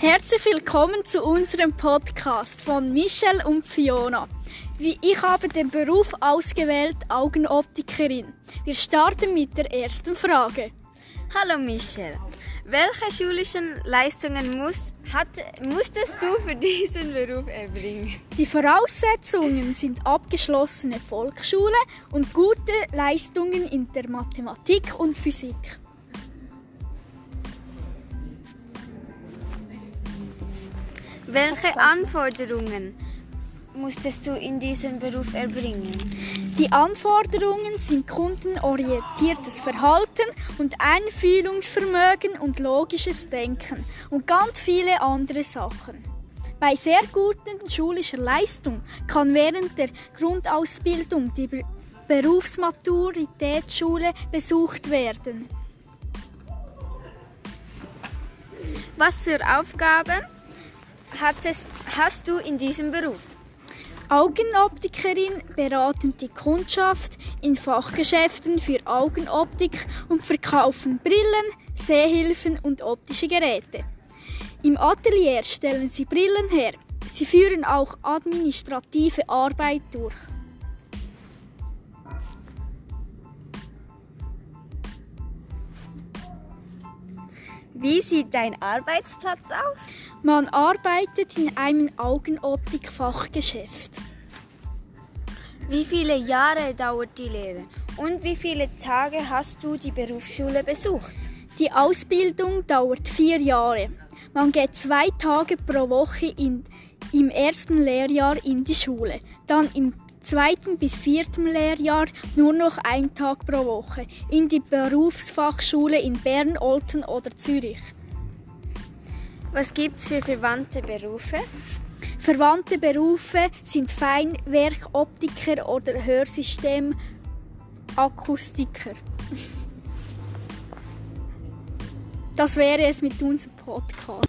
Herzlich willkommen zu unserem Podcast von Michelle und Fiona. Ich habe den Beruf ausgewählt, Augenoptikerin. Wir starten mit der ersten Frage. Hallo Michelle, welche schulischen Leistungen muss, hat, musstest du für diesen Beruf erbringen? Die Voraussetzungen sind abgeschlossene Volksschule und gute Leistungen in der Mathematik und Physik. Welche Anforderungen musstest du in diesem Beruf erbringen? Die Anforderungen sind kundenorientiertes Verhalten und Einfühlungsvermögen und logisches Denken und ganz viele andere Sachen. Bei sehr guten schulischer Leistung kann während der Grundausbildung die Berufsmaturitätsschule besucht werden. Was für Aufgaben hattest, hast du in diesem Beruf? Augenoptikerin beraten die Kundschaft in Fachgeschäften für Augenoptik und verkaufen Brillen, Sehhilfen und optische Geräte. Im Atelier stellen sie Brillen her. Sie führen auch administrative Arbeit durch. Wie sieht dein Arbeitsplatz aus? Man arbeitet in einem Augenoptik-Fachgeschäft. Wie viele Jahre dauert die Lehre und wie viele Tage hast du die Berufsschule besucht? Die Ausbildung dauert vier Jahre. Man geht zwei Tage pro Woche in, im ersten Lehrjahr in die Schule, dann im zweiten bis vierten Lehrjahr nur noch ein Tag pro Woche in die Berufsfachschule in Bern, Olten oder Zürich. Was gibt's für verwandte Berufe? Verwandte Berufe sind Feinwerkoptiker oder Hörsystemakkustiker. Das wäre es mit unserem Podcast.